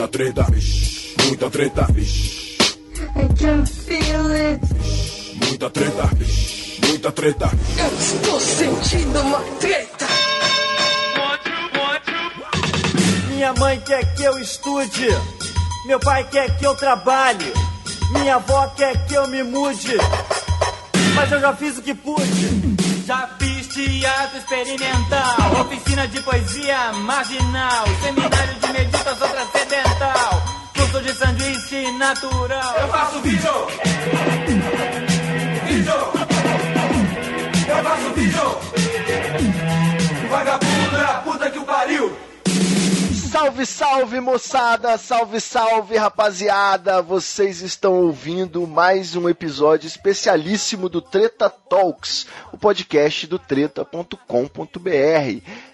Muita treta, muita treta, I can feel it. muita treta, muita treta. Eu estou sentindo uma treta. Minha mãe quer que eu estude, meu pai quer que eu trabalhe, minha avó quer que eu me mude, mas eu já fiz o que pude. Já fiz teatro experimental, oficina de poesia marginal, seminário de meditação transcendental, curso de sanduíche natural. Eu faço vídeo! Vídeo! Eu faço vídeo! Vagabundo é a puta que o pariu! Salve, salve, moçada! Salve, salve, rapaziada! Vocês estão ouvindo mais um episódio especialíssimo do Treta Talks, o podcast do treta.com.br.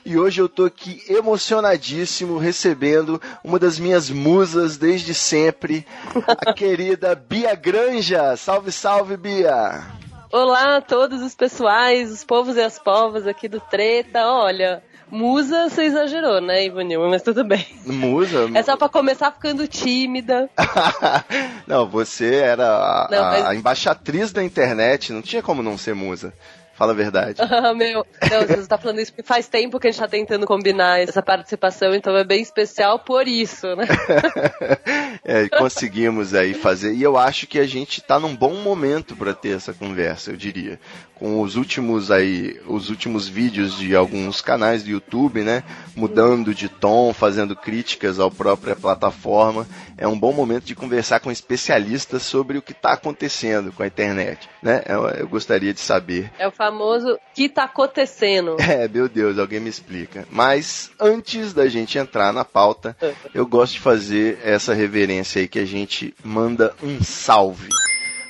E hoje eu tô aqui emocionadíssimo recebendo uma das minhas musas desde sempre, a querida Bia Granja. Salve, salve, Bia! Olá a todos os pessoais, os povos e as povas aqui do Treta. Olha, musa você exagerou, né, Ivanil? Mas tudo bem. Musa? É só pra começar ficando tímida. não, você era a, Não, mas- a embaixatriz da internet, não tinha como não ser musa. Fala a verdade. Ah, Meu, não, você tá falando isso porque faz tempo que a gente tá tentando combinar essa participação, então é bem especial por isso, né? É, conseguimos aí fazer. E eu acho que a gente tá num bom momento para ter essa conversa, eu diria. Com os últimos aí, os últimos vídeos de alguns canais do YouTube, né? Mudando de tom, fazendo críticas à própria plataforma. É um bom momento de conversar com especialistas sobre o que está acontecendo com a internet, né? Eu, eu gostaria de saber. É o famoso que tá acontecendo. É, meu Deus, alguém me explica. Mas antes da gente entrar na pauta, eu gosto de fazer essa reverência aí que a gente manda um salve.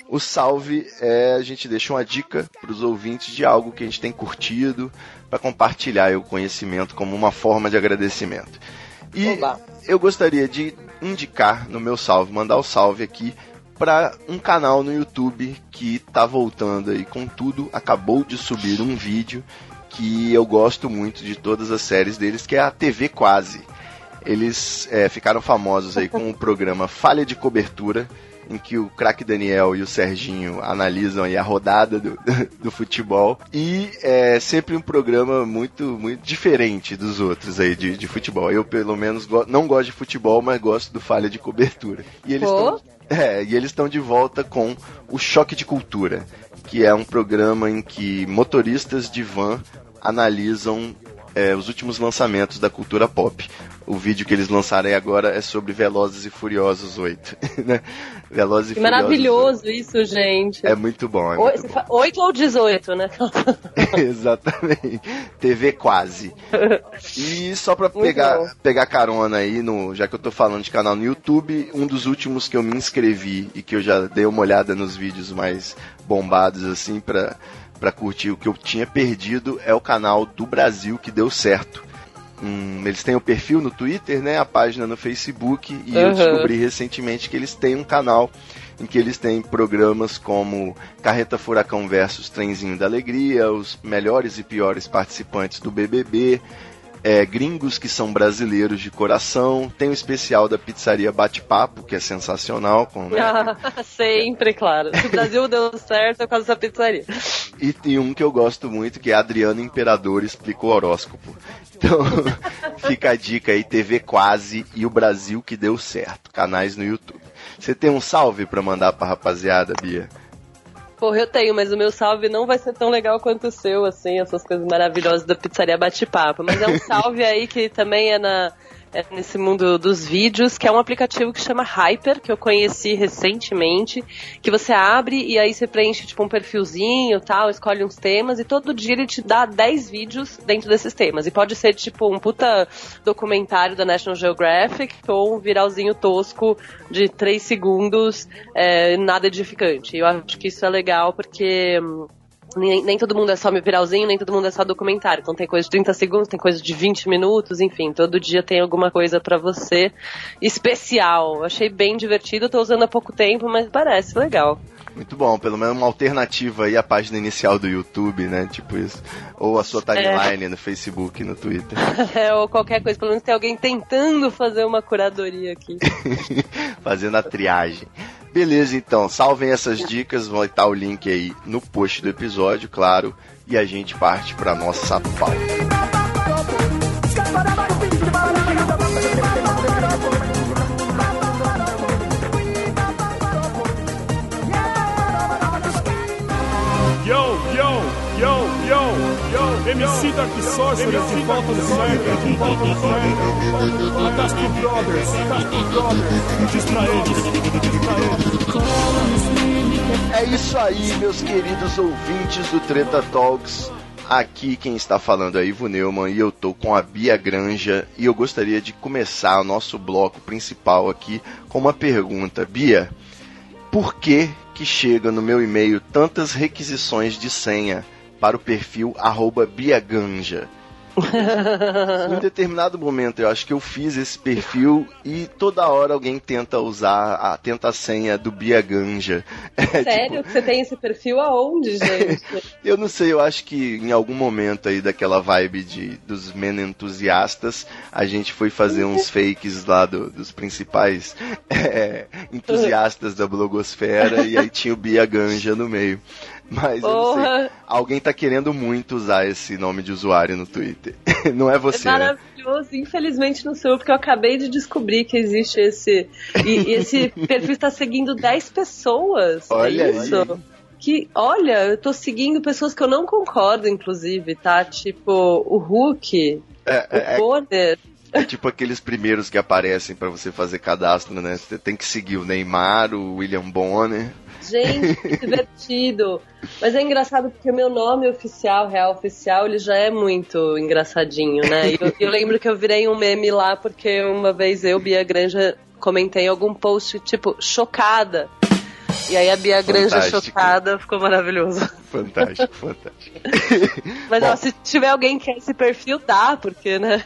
O salve é a gente deixa uma dica para os ouvintes de algo que a gente tem curtido para compartilhar o conhecimento como uma forma de agradecimento. E Oba. eu gostaria de indicar no meu salve, mandar o salve aqui para um canal no YouTube que tá voltando aí com tudo. Acabou de subir um vídeo que eu gosto muito de todas as séries deles, que é a TV Quase. Eles é, ficaram famosos aí com o programa Falha de Cobertura, em que o craque Daniel e o Serginho analisam aí a rodada do, do futebol. E é sempre um programa muito, muito diferente dos outros aí de, de futebol. Eu, pelo menos, go- não gosto de futebol, mas gosto do Falha de Cobertura. E eles Pô. estão é, e eles estão de volta com o Choque de Cultura, que é um programa em que motoristas de van analisam é, os últimos lançamentos da cultura pop. O vídeo que eles lançaram agora é sobre Velozes e Furiosos 8. né? Velozes e Que Furiosos maravilhoso isso, gente. 8. É muito bom, é muito bom. fa- Oito ou 18, né? Exatamente. TV quase. E só pra pegar, bom. pegar carona aí, no, já que eu tô falando de canal no YouTube, um dos últimos que eu me inscrevi e que eu já dei uma olhada nos vídeos mais bombados, assim, pra, pra curtir o que eu tinha perdido, é o canal do Brasil que deu certo. Hum, eles têm o perfil no Twitter, né? A página no Facebook e eu Uhum. descobri recentemente que eles têm um canal em que eles têm programas como Carreta Furacão versus Trenzinho da Alegria, os melhores e piores participantes do BBB, é, gringos que são brasileiros de coração, tem o especial da pizzaria Bate-Papo, que é sensacional, com, né, Sempre, claro. Se o Brasil deu certo é por causa dessa pizzaria. E tem um que eu gosto muito, que é Adriano Imperador explica o horóscopo. Então, fica a dica aí, TV Quase e o Brasil que deu certo, canais no YouTube. Você tem um salve pra mandar pra rapaziada, Bia? Porra, eu tenho, mas o meu salve não vai ser tão legal quanto o seu, assim, essas coisas maravilhosas da pizzaria Bate-Papo. Mas é um salve aí que também é na. É nesse mundo dos vídeos, que é um aplicativo que chama Hyper, que eu conheci recentemente, que você abre e aí você preenche tipo um perfilzinho tal, escolhe uns temas e todo dia ele te dá 10 vídeos dentro desses temas. E pode ser tipo um puta documentário da National Geographic ou um viralzinho tosco de 3 segundos, é, nada edificante. Eu acho que isso é legal porque. Nem, nem todo mundo é só viralzinho, nem todo mundo é só documentário. Então tem coisa de 30 segundos, tem coisa de 20 minutos, enfim, todo dia tem alguma coisa pra você especial. Achei bem divertido, tô usando há pouco tempo, mas parece legal. Muito bom, pelo menos uma alternativa aí à página inicial do YouTube, né? Tipo isso. Ou a sua timeline é. no Facebook, no Twitter. É, ou qualquer coisa, pelo menos tem alguém tentando fazer uma curadoria aqui. Fazendo a triagem. Beleza, então, salvem essas dicas, vai estar o link aí no post do episódio, claro, e a gente parte para nossa pauta. Dark Sorcerer de volta de volta Brothers, Brothers, diz pra eles, diz pra eles. É isso aí, meus queridos ouvintes do Treta Talks. Aqui quem está falando é Ivo Neumann e eu tô com a Bia Granja e eu gostaria de começar o nosso bloco principal aqui com uma pergunta. Bia, por que que chega no meu e-mail tantas requisições de senha para o perfil biaganja? em determinado momento eu acho que eu fiz esse perfil e toda hora alguém tenta usar a tenta a senha do Bia Ganja. É, Sério? Tipo... Você tem esse perfil aonde, gente? eu não sei, eu acho que em algum momento aí daquela vibe de, dos men entusiastas, a gente foi fazer uns fakes lá do, dos principais é, entusiastas da blogosfera e aí tinha o Bia Ganja no meio. Mas eu não sei. Alguém tá querendo muito usar esse nome de usuário no Twitter. não é você. É maravilhoso. Né? Infelizmente não sou eu, porque eu acabei de descobrir que existe esse. E, e esse perfil está seguindo 10 pessoas. É olha é isso. Aí. Que, olha, eu tô seguindo pessoas que eu não concordo, inclusive, tá? Tipo, o Hulk, é, o é, É tipo aqueles primeiros que aparecem para você fazer cadastro, né? Você tem que seguir o Neymar, o William Bonner. Gente, que divertido. Mas é engraçado porque o meu nome oficial, real oficial, ele já é muito engraçadinho, né? Eu, eu lembro que eu virei um meme lá porque uma vez eu, Bia Granja, comentei algum post, tipo, chocada. E aí a Bia Granja chocada ficou maravilhoso. Fantástico, fantástico. Mas ó, se tiver alguém que quer esse perfil, dá, porque, né?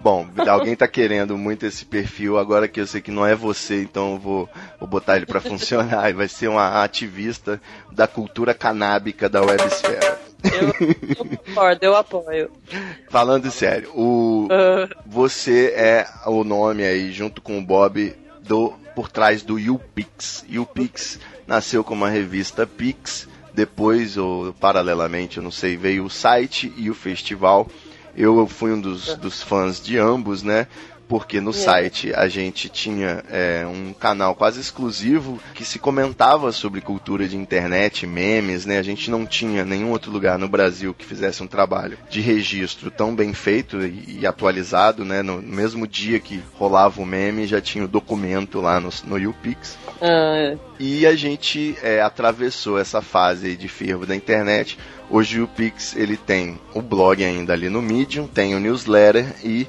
Bom, alguém tá querendo muito esse perfil, agora que eu sei que não é você, então eu vou, vou botar ele para funcionar e vai ser uma ativista da cultura canábica da websfera. Eu, eu concordo, eu apoio. Falando sério, o, você é o nome aí, junto com o Bob, do por trás do YouPix. YouPix nasceu como uma revista Pix, depois, ou paralelamente, eu não sei, veio o site e o festival eu fui um dos, dos fãs de ambos, né? Porque no site a gente tinha é, um canal quase exclusivo que se comentava sobre cultura de internet, memes, né? A gente não tinha nenhum outro lugar no Brasil que fizesse um trabalho de registro tão bem feito e, e atualizado, né? No mesmo dia que rolava o meme, já tinha o documento lá no, no YouPix. Ah, é. E a gente é, atravessou essa fase de fervo da internet Hoje o Pix ele tem o blog ainda ali no Medium, tem o newsletter e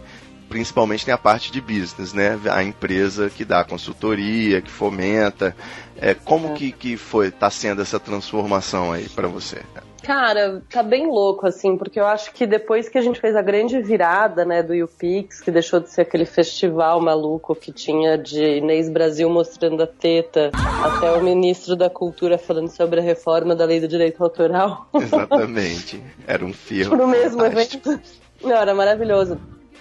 principalmente tem a parte de business, né? A empresa que dá consultoria, que fomenta. É, como que, que foi, tá sendo essa transformação aí para você? Cara, tá bem louco, assim, porque eu acho que depois que a gente fez a grande virada, né, do UPix, que deixou de ser aquele festival maluco que tinha de Inês Brasil mostrando a teta, até o ministro da Cultura falando sobre a reforma da lei do direito autoral. Exatamente. Era um filme. No mesmo evento. Não, era maravilhoso.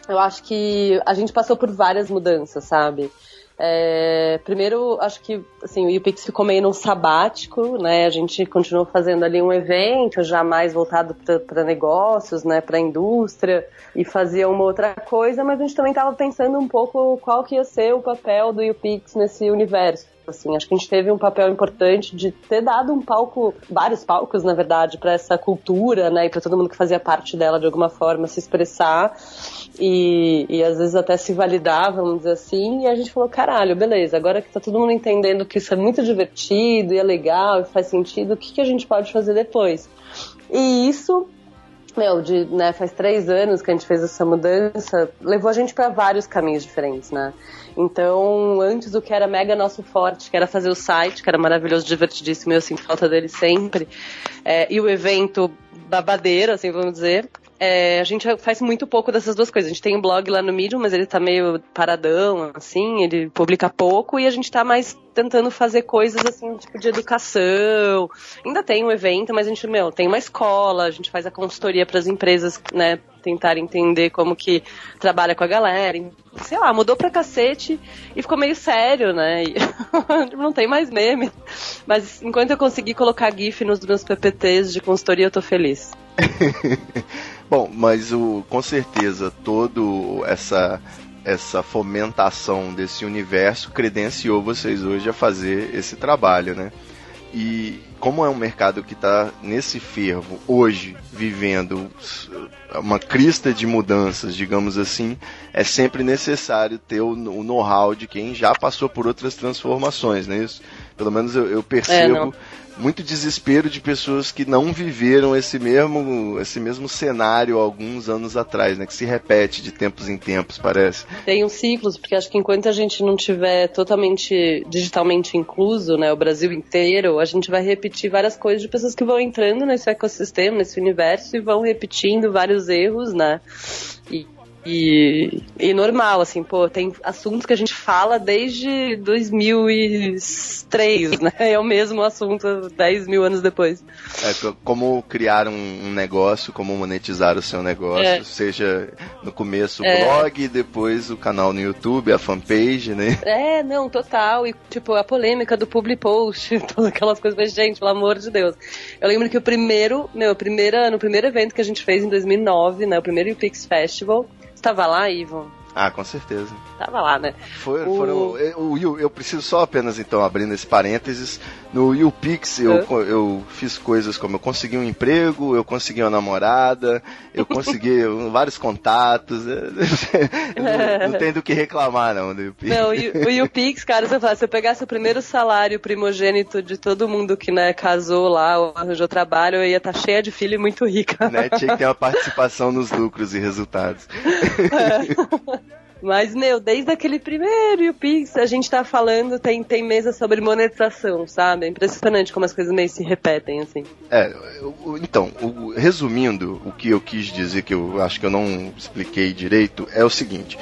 Eu acho que a gente passou por várias mudanças, sabe? É, primeiro, acho que assim, o UPix ficou meio num sabático, né? A gente continuou fazendo ali um evento já mais voltado para negócios, né? Para indústria e fazia uma outra coisa, mas a gente também estava pensando um pouco qual que ia ser o papel do UPix nesse universo. Assim, acho que a gente teve um papel importante de ter dado um palco, vários palcos, na verdade, para essa cultura, né, e para todo mundo que fazia parte dela de alguma forma se expressar e, e às vezes até se validar, vamos dizer assim. E a gente falou, caralho, beleza, agora que tá todo mundo entendendo que isso é muito divertido e é legal e faz sentido, o que, que a gente pode fazer depois? E isso meu, de, né, faz três anos que a gente fez essa mudança, levou a gente para vários caminhos diferentes, né? Então, antes o que era mega nosso forte, que era fazer o site, que era maravilhoso, divertidíssimo, eu sinto falta dele sempre, é, e o evento babadeiro, assim, vamos dizer, é, a gente faz muito pouco dessas duas coisas. A gente tem um blog lá no Medium, mas ele tá meio paradão, assim, ele publica pouco e a gente tá mais tentando fazer coisas assim, tipo de educação. Ainda tem um evento, mas a gente, meu, tem uma escola, a gente faz a consultoria para as empresas, né, tentar entender como que trabalha com a galera. Sei lá, mudou pra cacete e ficou meio sério, né? E não tem mais meme. Mas enquanto eu conseguir colocar GIF nos meus PPTs de consultoria, eu tô feliz. Bom, mas o, com certeza todo essa essa fomentação desse universo credenciou vocês hoje a fazer esse trabalho, né? E como é um mercado que está nesse fervo hoje, vivendo uma crista de mudanças, digamos assim, é sempre necessário ter o, o know-how de quem já passou por outras transformações, né? Isso, pelo menos eu, eu percebo. É, muito desespero de pessoas que não viveram esse mesmo, esse mesmo cenário alguns anos atrás, né? Que se repete de tempos em tempos, parece. Tem um ciclos, porque acho que enquanto a gente não tiver totalmente digitalmente incluso, né, o Brasil inteiro, a gente vai repetir várias coisas de pessoas que vão entrando nesse ecossistema, nesse universo e vão repetindo vários erros, né? E e, normal, assim, pô, tem assuntos que a gente fala desde 2003, né? É o mesmo assunto 10 mil anos depois. É, como criar um, negócio, como monetizar o seu negócio, é. seja no começo o é. blog, depois o canal no YouTube, a fanpage, né? É, não, total. E, tipo, a polêmica do public post, todas aquelas coisas, mas, gente, pelo amor de Deus. Eu lembro que o primeiro, meu, primeira, no primeiro evento que a gente fez em 2009, né, o primeiro UPix Festival, estava lá, Ivan? Ah, com certeza. Tava lá, né? Foi, o... Foram, eu, eu, eu, preciso só apenas, então, abrindo esse parênteses, no YouPix eu, eu fiz coisas como eu consegui um emprego, eu consegui uma namorada, eu consegui vários contatos. não, não tem do que reclamar, não, do YouPix. Não, o YouPix, cara, você fala, se eu pegasse o primeiro salário primogênito de todo mundo que né, casou lá ou arranjou trabalho, eu ia estar tá cheia de filho e muito rica. Né? Tinha que ter uma participação nos lucros e resultados. É. Mas, meu, desde aquele primeiro e o Pix, a gente tá falando, tem, tem mesa sobre monetização, sabe? É impressionante como as coisas meio se repetem, assim. É, então, resumindo, o que eu quis dizer, que eu acho que eu não expliquei direito, é o seguinte.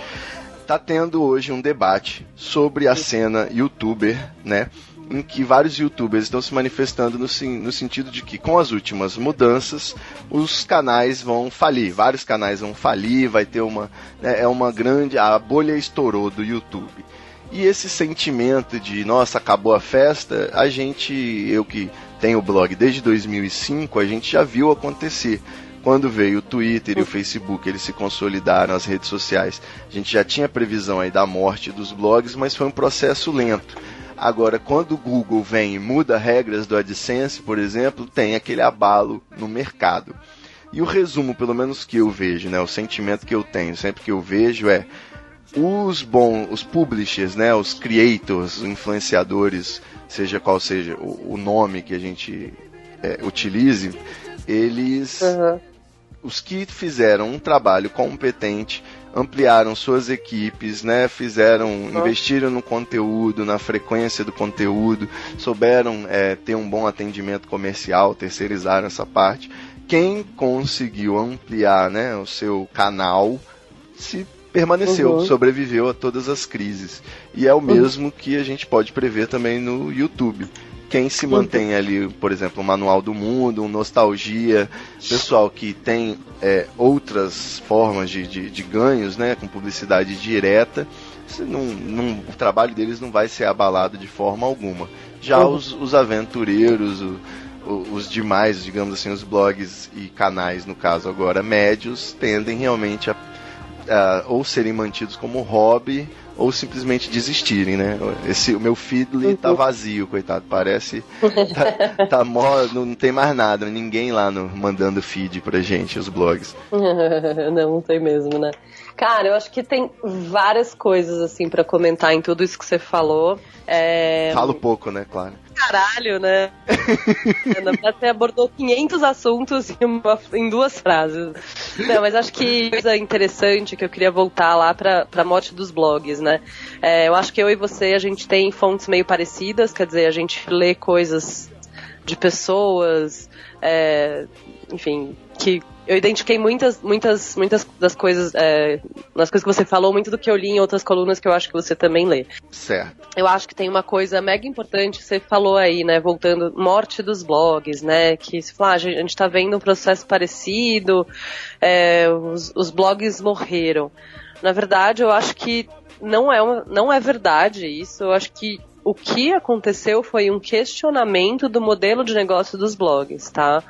Tá tendo hoje um debate sobre a cena youtuber, né? Em que vários youtubers estão se manifestando no, no, sentido de que com as últimas mudanças os canais vão falir, vários canais vão falir, vai ter uma né, é uma grande a bolha estourou do YouTube. E esse sentimento de nossa, acabou a festa, a gente, eu que tenho o blog desde 2005, a gente já viu acontecer quando veio o Twitter e o Facebook, eles se consolidaram as redes sociais. A gente já tinha previsão aí da morte dos blogs, mas foi um processo lento. Agora, quando o Google vem e muda regras do AdSense, por exemplo, tem aquele abalo no mercado. E o resumo, pelo menos que eu vejo, né, o sentimento que eu tenho sempre que eu vejo é os bons, os publishers, né, os creators, os influenciadores, seja qual seja o, o nome que a gente é, utilize, eles, uhum. os que fizeram um trabalho competente ampliaram suas equipes, né? Fizeram, investiram no conteúdo, na frequência do conteúdo, souberam é, ter um bom atendimento comercial, terceirizaram essa parte. Quem conseguiu ampliar, né, o seu canal se permaneceu, uhum. sobreviveu a todas as crises. E é o mesmo que a gente pode prever também no YouTube quem se mantém ali, por exemplo, o Manual do Mundo, um Nostalgia, pessoal que tem é, outras formas de, de, de, ganhos, né, com publicidade direta, não, não, o trabalho deles não vai ser abalado de forma alguma. Já uhum. os, os aventureiros, o, o, os demais, digamos assim, os blogs e canais, no caso agora médios, tendem realmente a, a ou serem mantidos como hobby ou simplesmente desistirem, né? Esse, o meu feed tá uhum. vazio, coitado. Parece. Tá, tá mó, não tem mais nada, ninguém lá no, mandando feed pra gente, os blogs. não, não tem mesmo, né? Cara, eu acho que tem várias coisas, assim, para comentar em tudo isso que você falou. É... Falo pouco, né, claro. Caralho, né? Você abordou 500 assuntos em, uma, em duas frases. Não, mas acho que coisa interessante que eu queria voltar lá pra, pra morte dos blogs, né? É, eu acho que eu e você, a gente tem fontes meio parecidas, quer dizer, a gente lê coisas de pessoas, é, enfim, que eu identifiquei muitas, muitas, muitas das coisas, é, nas coisas que você falou, muito do que eu li em outras colunas que eu acho que você também lê. Certo. Eu acho que tem uma coisa mega importante que você falou aí, né? Voltando, morte dos blogs, né? Que se fala, ah, a gente tá vendo um processo parecido, é, os, os blogs morreram. Na verdade, eu acho que não é, uma, não é verdade isso. Eu acho que o que aconteceu foi um questionamento do modelo de negócio dos blogs, tá?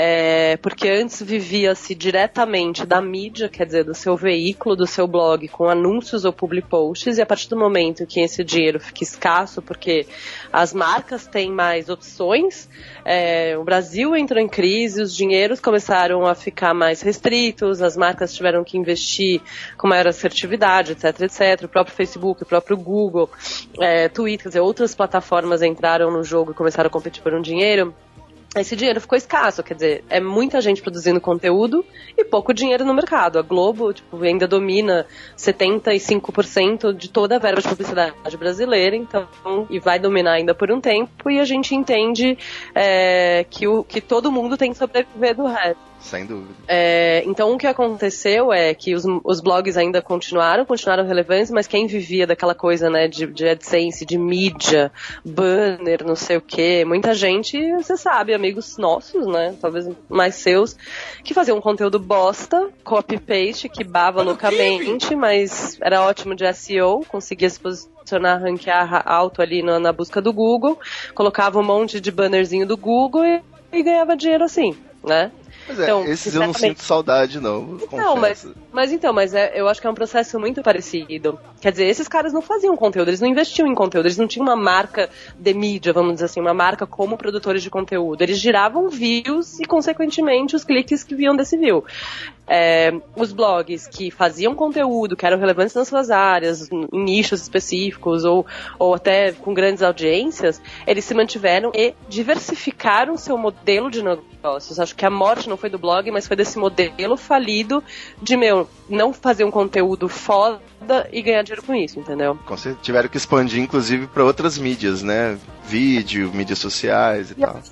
É, porque antes vivia-se diretamente da mídia, quer dizer, do seu veículo, do seu blog, com anúncios ou public posts, e a partir do momento que esse dinheiro fica escasso, porque as marcas têm mais opções, é, o Brasil entrou em crise, os dinheiros começaram a ficar mais restritos, as marcas tiveram que investir com maior assertividade, etc, etc. O próprio Facebook, o próprio Google, é, Twitter, quer dizer, outras plataformas entraram no jogo e começaram a competir por um dinheiro esse dinheiro ficou escasso, quer dizer, é muita gente produzindo conteúdo e pouco dinheiro no mercado. A Globo, tipo, ainda domina 75% de toda a verba de publicidade brasileira, então, e vai dominar ainda por um tempo, e a gente entende é, que, o, que todo mundo tem que sobreviver do resto. Sem dúvida. É, então o que aconteceu é que os, os blogs ainda continuaram, continuaram relevantes, mas quem vivia daquela coisa, né, de, de AdSense, de mídia, banner, não sei o que, muita gente, você sabe, amigos nossos, né, talvez mais seus, que faziam um conteúdo bosta, copy-paste, que bava loucamente, mas era ótimo de SEO, conseguia se posicionar, ranquear alto ali na, na busca do Google, colocava um monte de bannerzinho do Google e, e ganhava dinheiro assim, né? Mas é, então, esses eu não sinto saudade, não. Não, mas, mas então, mas é, eu acho que é um processo muito parecido. Quer dizer, esses caras não faziam conteúdo, eles não investiam em conteúdo, eles não tinham uma marca de mídia, vamos dizer assim, uma marca como produtores de conteúdo. Eles giravam views e, consequentemente, os cliques que viam desse view. É, os blogs que faziam conteúdo, que eram relevantes nas suas áreas, em nichos específicos ou, ou até com grandes audiências, eles se mantiveram e diversificaram seu modelo de negócios. Acho que a morte não foi do blog, mas foi desse modelo falido de, meu, não fazer um conteúdo foda e ganhar dinheiro com isso, entendeu? Tiveram que expandir, inclusive, para outras mídias, né? Vídeo, mídias sociais e, e tal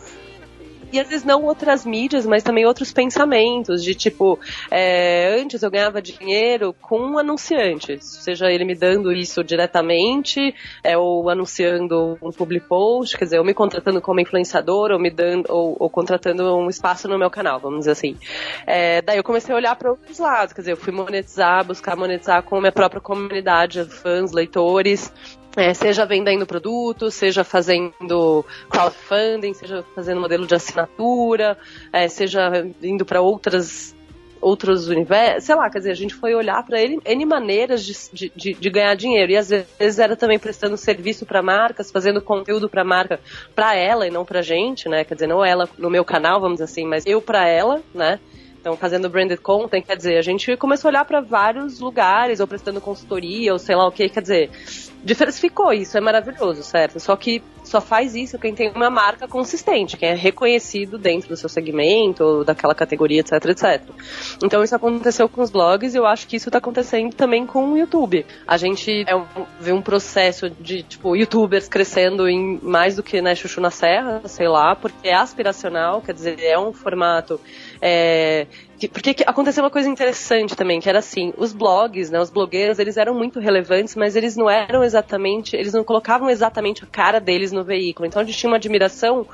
e às vezes não outras mídias, mas também outros pensamentos, de tipo, é, antes eu ganhava dinheiro com um anunciante, seja ele me dando isso diretamente, é, ou anunciando um public post, quer dizer, ou me contratando como influenciador, ou me dando, ou, ou contratando um espaço no meu canal, vamos dizer assim. É, daí eu comecei a olhar para outros lados, quer dizer, eu fui monetizar, buscar monetizar com a minha própria comunidade, fãs, leitores, é, seja vendendo produtos, seja fazendo crowdfunding, seja fazendo modelo de assinatura, é, seja indo para outras outros universos, sei lá, quer dizer, a gente foi olhar para ele N maneiras de, de, de, ganhar dinheiro. E às vezes era também prestando serviço para marcas, fazendo conteúdo para marca para ela e não pra gente, né? Quer dizer, não ela no meu canal, vamos dizer assim, mas eu para ela, né? Então, fazendo branded content, quer dizer, a gente começou a olhar para vários lugares, ou prestando consultoria, ou sei lá o que, quer dizer, diversificou, isso é maravilhoso, certo? Só que só faz isso quem tem uma marca consistente, quem é reconhecido dentro do seu segmento, ou daquela categoria, etc, etc. Então isso aconteceu com os blogs e eu acho que isso está acontecendo também com o YouTube. A gente é um, vê um processo de, tipo, youtubers crescendo em mais do que, né, chuchu na serra, sei lá, porque é aspiracional, quer dizer, é um formato é, porque aconteceu uma coisa interessante também, que era assim, os blogs, né, os blogueiros, eles eram muito relevantes, mas eles não eram exatamente, eles não colocavam exatamente a cara deles no veículo. Então a gente tinha uma admiração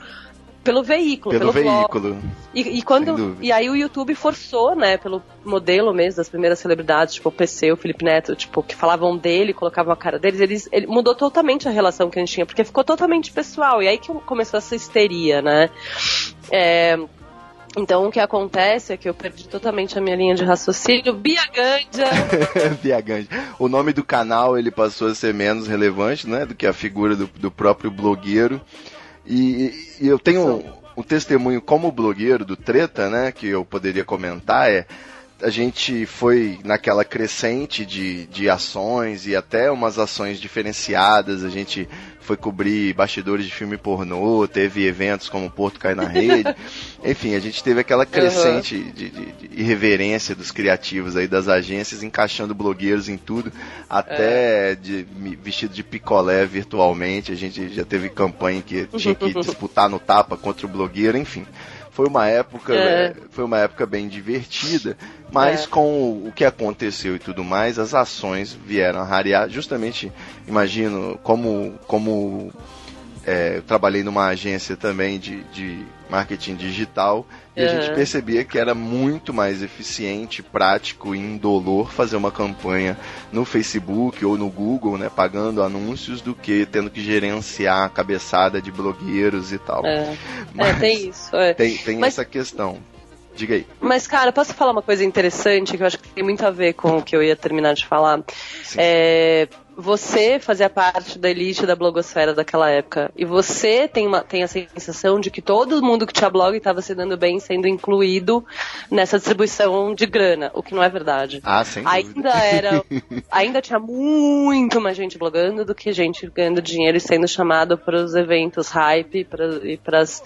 pelo veículo, pelo, pelo veículo. E, e, quando e aí o YouTube forçou, né, pelo modelo mesmo das primeiras celebridades, tipo o PC, o Felipe Neto, tipo que falavam dele, colocavam a cara deles, eles ele mudou totalmente a relação que a gente tinha, porque ficou totalmente pessoal. E aí que começou essa histeria, né? É, então o que acontece é que eu perdi totalmente a minha linha de raciocínio. Bia Ganja! Bia Ganja. O nome do canal ele passou a ser menos relevante, né, do que a figura do, do próprio blogueiro. E, e eu tenho um, um, testemunho como blogueiro do Treta, né, que eu poderia comentar é a gente foi naquela crescente de, de ações e até umas ações diferenciadas. A gente foi cobrir bastidores de filme pornô, teve eventos como Porto Cai na Rede. Enfim, a gente teve aquela crescente uhum. de, de, de, irreverência dos criativos aí, das agências, encaixando blogueiros em tudo, até é. de, vestido de picolé virtualmente. A gente já teve campanha que tinha que disputar no tapa contra o blogueiro, enfim. Foi uma época, É. é, foi uma época bem divertida, mas É. com o que aconteceu e tudo mais, as ações vieram a rarear. Justamente, imagino, como, como é, eu trabalhei numa agência também de, de marketing digital e a Uhum. gente percebia que era muito mais eficiente, prático e indolor fazer uma campanha no Facebook ou no Google, né, pagando anúncios, do que tendo que gerenciar a cabeçada de blogueiros e tal. É, Mas é tem isso. é. Tem, tem Mas- essa questão. Diga aí. Mas, cara, posso falar uma coisa interessante que eu acho que tem muito a ver com o que eu ia terminar de falar? Sim. É, você fazia parte da elite da blogosfera daquela época. E você tem, uma, tem a sensação de que todo mundo que tinha blog estava se dando bem, sendo incluído nessa distribuição de grana, o que não é verdade. Ah, sem dúvida. Ainda era. ainda tinha muito mais gente blogando do que gente ganhando dinheiro e sendo chamado para os eventos hype e pra- e para as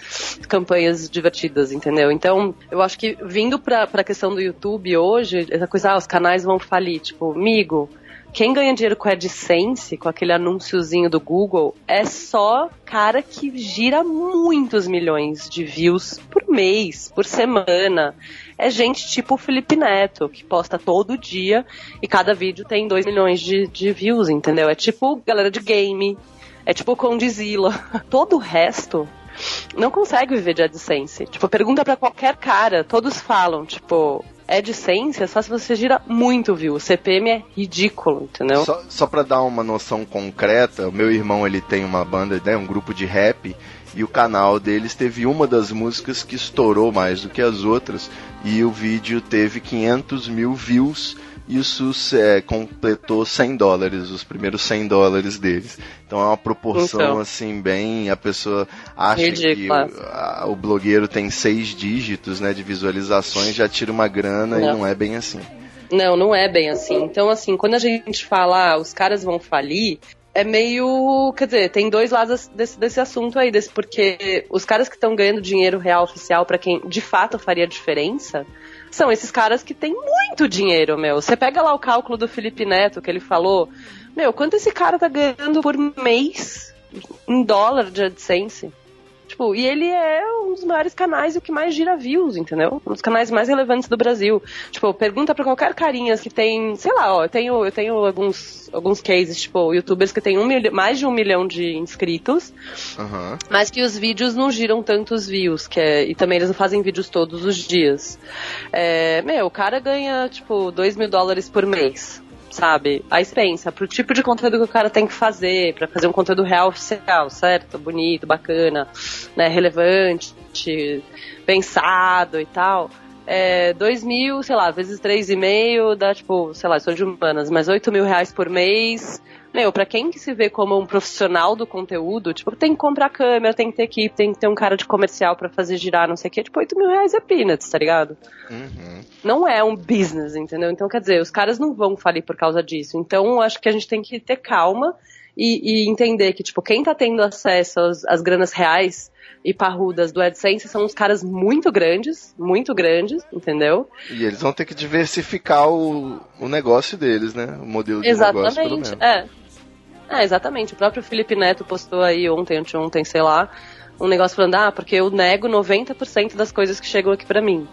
campanhas divertidas, entendeu? Então, eu acho que vindo para a questão do YouTube hoje, essa coisa, ah, os canais vão falir. Tipo, amigo. Quem ganha dinheiro com AdSense, com aquele anúnciozinho do Google, é só cara que gira muitos milhões de views por mês, por semana. É gente tipo o Felipe Neto, que posta todo dia e cada vídeo tem 2 milhões de, de views, entendeu? É tipo galera de game, é tipo o Condizila. Todo o resto não consegue viver de AdSense. Tipo, pergunta pra qualquer cara, todos falam, tipo, é só se você gira muito view. O CPM é ridículo, entendeu? Só, só para dar uma noção concreta, o meu irmão ele tem uma banda, né, um grupo de rap, e o canal deles teve uma das músicas que estourou mais do que as outras, e o vídeo teve 500 mil views, isso é, completou 100 dólares, os primeiros 100 dólares deles. Então é uma proporção Então. assim bem, a pessoa acha Ridícula. que o, a- o blogueiro tem seis dígitos, né, de visualizações, já tira uma grana e Não. não é bem assim. Não, não é bem assim. Então, assim, quando a gente fala, ah, os caras vão falir, é meio. Quer dizer, tem dois lados desse, desse assunto aí, desse, porque os caras que estão ganhando dinheiro real oficial pra quem de fato faria diferença. São esses caras que têm muito dinheiro, meu. Você pega lá o cálculo do Felipe Neto que ele falou. Meu, quanto esse cara tá ganhando por mês em dólar de AdSense? Tipo, e ele é um dos maiores canais e o que mais gira views, entendeu? Um dos canais mais relevantes do Brasil. Tipo, pergunta pra qualquer carinha que tem, sei lá, ó, eu tenho, eu tenho alguns, alguns cases, tipo, youtubers que tem um milho- mais de um milhão de inscritos, Aham. mas que os vídeos não giram tantos views, que é, e também eles não fazem vídeos todos os dias. É, meu, o cara ganha, tipo, 2 mil dólares por mês. Sabe? Aí você pensa, pro tipo de conteúdo que o cara tem que fazer, pra fazer um conteúdo real oficial, certo? Bonito, bacana, né? Relevante, pensado e tal. É, 2 mil, sei lá, vezes 3,5 dá tipo, sei lá, sou de humanas, mas 8 mil reais por mês. Meu, pra quem que se vê como um profissional do conteúdo, tipo, tem que comprar câmera, tem que ter equipe, tem que ter um cara de comercial pra fazer girar, não sei o que, tipo, 8 mil reais é peanuts, tá ligado? Uhum. Não é um business, entendeu? Então, quer dizer, os caras não vão falir por causa disso. Então, acho que a gente tem que ter calma e, e entender que, tipo, quem tá tendo acesso às, às granas reais e parrudas do AdSense são uns caras muito grandes, muito grandes, entendeu? E eles vão ter que diversificar o, o negócio deles, né? O modelo de negócio, pelo Exatamente, menos. é. É, exatamente. O próprio Felipe Neto postou aí ontem, anteontem, sei lá, um negócio falando, ah, porque eu nego 90% das coisas que chegam aqui pra mim.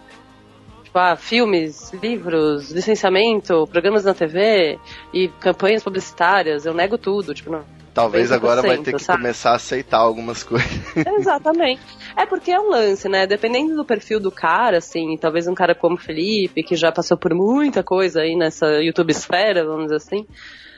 Tipo, ah, filmes, livros, licenciamento, programas na TV e campanhas publicitárias, eu nego tudo, tipo, não. Talvez 90%, agora vai ter que sabe? começar a aceitar algumas coisas. Exatamente. É porque é um lance, né? Dependendo do perfil do cara, assim, talvez um cara como o Felipe, que já passou por muita coisa aí nessa YouTube esfera, vamos dizer assim,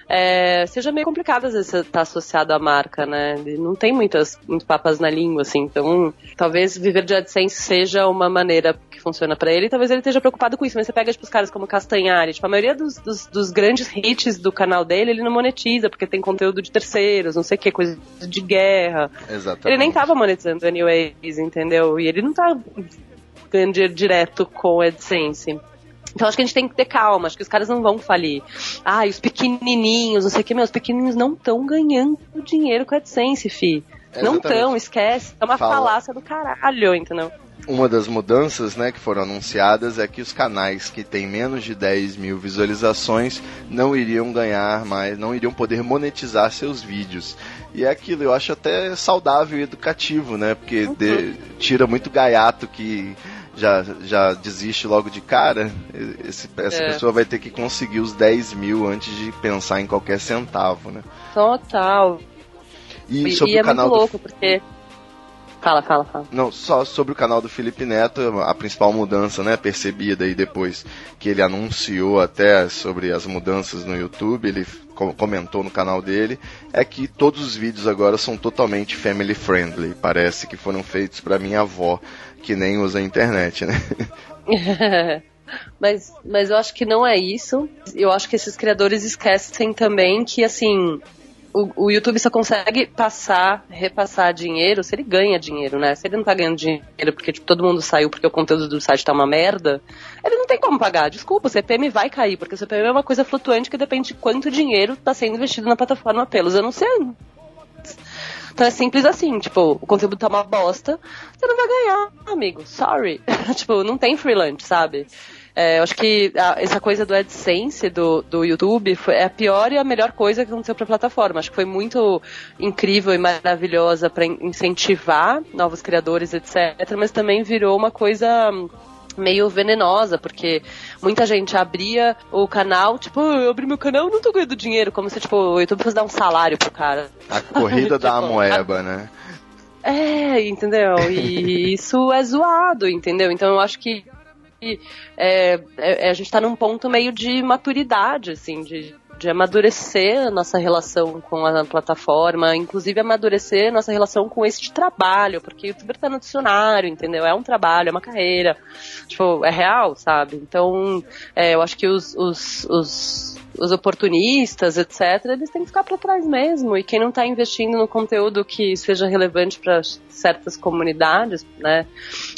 é, seja meio complicado às vezes você estar associado à marca, né? Ele Não tem muitas, muitos papas na língua, assim. Então, talvez viver de AdSense seja uma maneira que funciona pra ele. Talvez ele esteja preocupado com isso. Mas você pega, tipo, os caras como Castanhari. Tipo, a maioria dos, dos, dos grandes hits do canal dele, ele não monetiza, porque tem conteúdo de terceiros, não sei o que, coisa de guerra. Exatamente. Ele nem tava monetizando anyways, entendeu? E ele não tá ganhando dinheiro direto com AdSense. Então acho que a gente tem que ter calma, acho que os caras não vão falir. Ah, e os pequenininhos, não sei o que, meus pequenininhos não estão ganhando dinheiro com AdSense, fi. Não Exatamente. tão, esquece. É uma Fala. falácia do caralho, entendeu? Uma das mudanças né, que foram anunciadas é que os canais que têm menos de 10 mil visualizações não iriam ganhar mais, não iriam poder monetizar seus vídeos. E é aquilo, eu acho até saudável e educativo, né? Porque de- tira muito gaiato que já, já desiste logo de cara. Esse- essa É. pessoa vai ter que conseguir os 10 mil antes de pensar em qualquer centavo, né? Total. E, sobre e é o canal muito do louco, porque. Fala, fala, fala. Não, só sobre o canal do Felipe Neto, a principal mudança, né, percebida aí depois que ele anunciou até sobre as mudanças no YouTube, ele comentou no canal dele, é que todos os vídeos agora são totalmente family friendly. Parece que foram feitos para minha avó, que nem usa a internet, né? mas, mas eu acho que não é isso. Eu acho que esses criadores esquecem também que, assim, o, o YouTube só consegue passar, repassar dinheiro se ele ganha dinheiro, né? Se ele não tá ganhando dinheiro porque tipo, todo mundo saiu porque o conteúdo do site tá uma merda, ele não tem como pagar. Desculpa, o CPM vai cair, porque o CPM é uma coisa flutuante que depende de quanto dinheiro tá sendo investido na plataforma pelos anunciantes. Então é simples assim, tipo, o conteúdo tá uma bosta, você não vai ganhar, amigo. Sorry. tipo, não tem freelance, sabe? É, eu acho que a- essa coisa do AdSense do, do YouTube foi, é a pior e a melhor coisa que aconteceu pra plataforma. Acho que foi muito incrível e maravilhosa pra in- incentivar novos criadores, etc. Mas também virou uma coisa hum, meio venenosa, porque muita gente abria o canal, tipo, "Ah, eu abri meu canal, não tô ganhando dinheiro, como se, tipo, o YouTube fosse dar um salário pro cara. A corrida da Tipo, moeba, né? É, entendeu? E isso é zoado, entendeu? Então eu acho que é, é- a gente tá num ponto meio de maturidade, assim, de, de amadurecer a nossa relação com a plataforma, inclusive amadurecer a nossa relação com este trabalho, porque o youtuber tá no dicionário, entendeu? É um trabalho, é uma carreira, tipo, é real, sabe? Então, é, eu acho que os, os, os, os oportunistas, etc., eles têm que ficar para trás mesmo, e quem não tá investindo no conteúdo que seja relevante para certas comunidades, né,